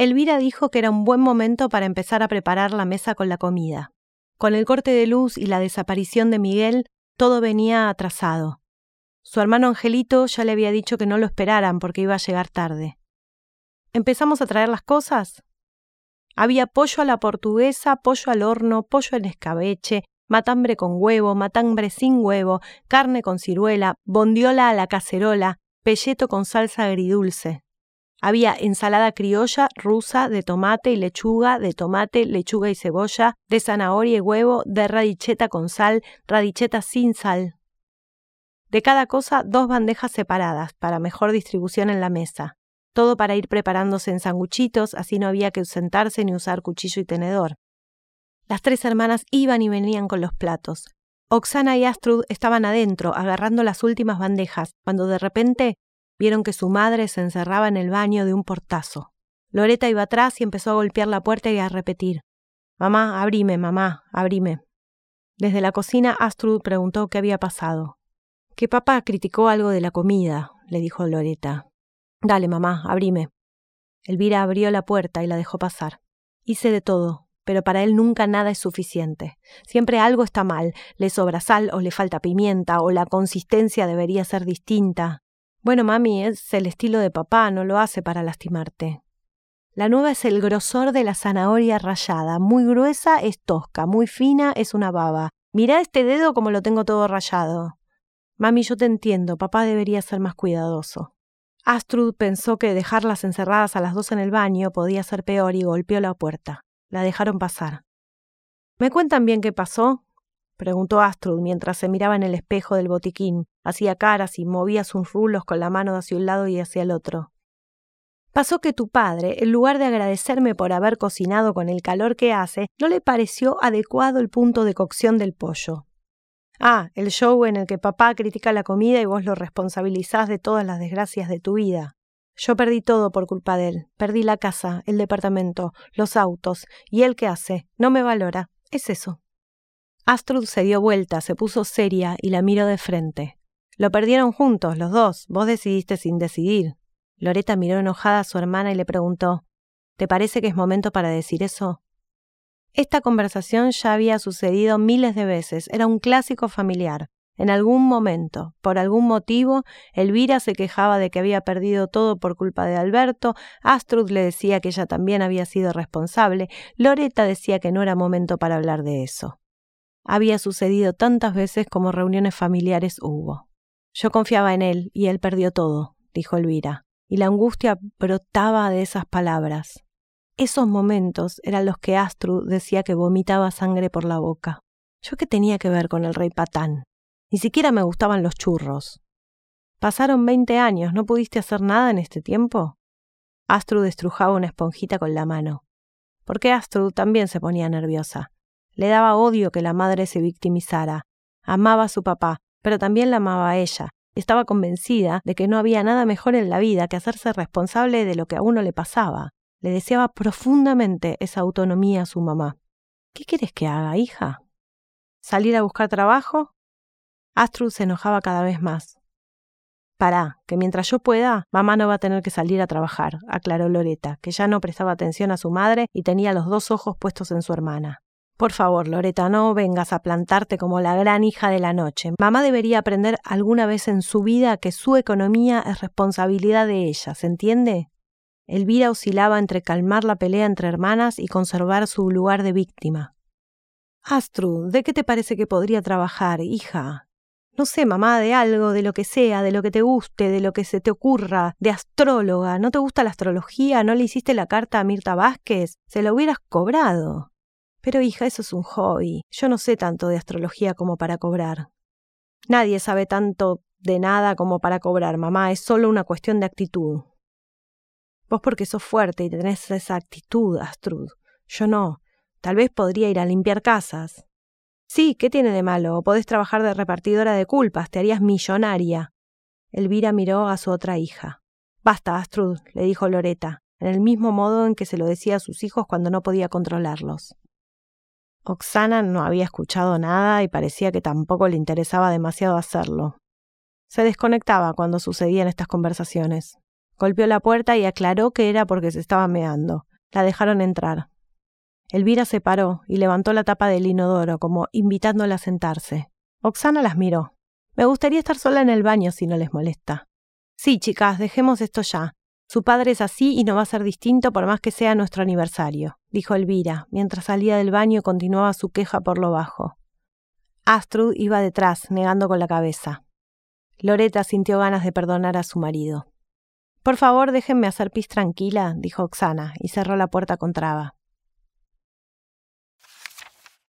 Elvira dijo que era un buen momento para empezar a preparar la mesa con la comida. Con el corte de luz y la desaparición de Miguel, todo venía atrasado. Su hermano Angelito ya le había dicho que no lo esperaran porque iba a llegar tarde. ¿Empezamos a traer las cosas? Había pollo a la portuguesa, pollo al horno, pollo en escabeche, matambre con huevo, matambre sin huevo, carne con ciruela, bondiola a la cacerola, pelleto con salsa agridulce. Había ensalada criolla, rusa, de tomate y lechuga, de tomate, lechuga y cebolla, de zanahoria y huevo, de radicheta con sal, radicheta sin sal. De cada cosa dos bandejas separadas, para mejor distribución en la mesa. Todo para ir preparándose en sanguchitos, así no había que sentarse ni usar cuchillo y tenedor. Las tres hermanas iban y venían con los platos. Oxana y Astrud estaban adentro, agarrando las últimas bandejas, cuando de repente vieron que su madre se encerraba en el baño de un portazo. Loreta iba atrás y empezó a golpear la puerta y a repetir Mamá, abrime, mamá, abrime. Desde la cocina Astrud preguntó qué había pasado. Que papá criticó algo de la comida, le dijo Loreta. Dale, mamá, abrime. Elvira abrió la puerta y la dejó pasar. Hice de todo, pero para él nunca nada es suficiente. Siempre algo está mal, le sobra sal o le falta pimienta o la consistencia debería ser distinta. Bueno, mami, es el estilo de papá, no lo hace para lastimarte. La nueva es el grosor de la zanahoria rayada, muy gruesa es tosca, muy fina es una baba. Mirá este dedo como lo tengo todo rayado. Mami, yo te entiendo, papá debería ser más cuidadoso. Astrud pensó que dejarlas encerradas a las dos en el baño podía ser peor y golpeó la puerta. La dejaron pasar. ¿Me cuentan bien qué pasó? preguntó Astrud mientras se miraba en el espejo del botiquín, hacía caras y movía sus rulos con la mano hacia un lado y hacia el otro. Pasó que tu padre, en lugar de agradecerme por haber cocinado con el calor que hace, no le pareció adecuado el punto de cocción del pollo. Ah, el show en el que papá critica la comida y vos lo responsabilizás de todas las desgracias de tu vida. Yo perdí todo por culpa de él. Perdí la casa, el departamento, los autos. ¿Y él qué hace? No me valora. Es eso. Astrud se dio vuelta, se puso seria y la miró de frente. Lo perdieron juntos, los dos. Vos decidiste sin decidir. Loreta miró enojada a su hermana y le preguntó ¿Te parece que es momento para decir eso? Esta conversación ya había sucedido miles de veces, era un clásico familiar. En algún momento, por algún motivo, Elvira se quejaba de que había perdido todo por culpa de Alberto, Astrud le decía que ella también había sido responsable, Loreta decía que no era momento para hablar de eso había sucedido tantas veces como reuniones familiares hubo. Yo confiaba en él y él perdió todo, dijo Elvira, y la angustia brotaba de esas palabras. Esos momentos eran los que Astrud decía que vomitaba sangre por la boca. ¿Yo qué tenía que ver con el rey Patán? Ni siquiera me gustaban los churros. Pasaron veinte años, ¿no pudiste hacer nada en este tiempo? Astrud estrujaba una esponjita con la mano. Porque Astrud también se ponía nerviosa. Le daba odio que la madre se victimizara. Amaba a su papá, pero también la amaba a ella. Estaba convencida de que no había nada mejor en la vida que hacerse responsable de lo que a uno le pasaba. Le deseaba profundamente esa autonomía a su mamá. ¿Qué quieres que haga, hija? ¿Salir a buscar trabajo? Astrud se enojaba cada vez más. Pará, que mientras yo pueda, mamá no va a tener que salir a trabajar, aclaró Loreta, que ya no prestaba atención a su madre y tenía los dos ojos puestos en su hermana. Por favor, Loreta, no vengas a plantarte como la gran hija de la noche. Mamá debería aprender alguna vez en su vida que su economía es responsabilidad de ella, ¿se entiende? Elvira oscilaba entre calmar la pelea entre hermanas y conservar su lugar de víctima. Astrud, ¿de qué te parece que podría trabajar, hija? No sé, mamá, de algo, de lo que sea, de lo que te guste, de lo que se te ocurra, de astróloga. ¿No te gusta la astrología? ¿No le hiciste la carta a Mirta Vázquez? Se la hubieras cobrado. Pero hija, eso es un hobby. Yo no sé tanto de astrología como para cobrar. Nadie sabe tanto de nada como para cobrar, mamá. Es solo una cuestión de actitud. Vos porque sos fuerte y tenés esa actitud, Astrud. Yo no. Tal vez podría ir a limpiar casas. Sí, ¿qué tiene de malo? Podés trabajar de repartidora de culpas, te harías millonaria. Elvira miró a su otra hija. Basta, Astrud, le dijo Loreta, en el mismo modo en que se lo decía a sus hijos cuando no podía controlarlos. Oxana no había escuchado nada y parecía que tampoco le interesaba demasiado hacerlo. Se desconectaba cuando sucedían estas conversaciones. Golpeó la puerta y aclaró que era porque se estaba meando. La dejaron entrar. Elvira se paró y levantó la tapa del inodoro, como invitándola a sentarse. Oxana las miró. Me gustaría estar sola en el baño si no les molesta. Sí, chicas, dejemos esto ya. Su padre es así y no va a ser distinto por más que sea nuestro aniversario, dijo Elvira, mientras salía del baño y continuaba su queja por lo bajo. Astrud iba detrás, negando con la cabeza. Loreta sintió ganas de perdonar a su marido. Por favor, déjenme hacer pis tranquila, dijo Oxana, y cerró la puerta con traba.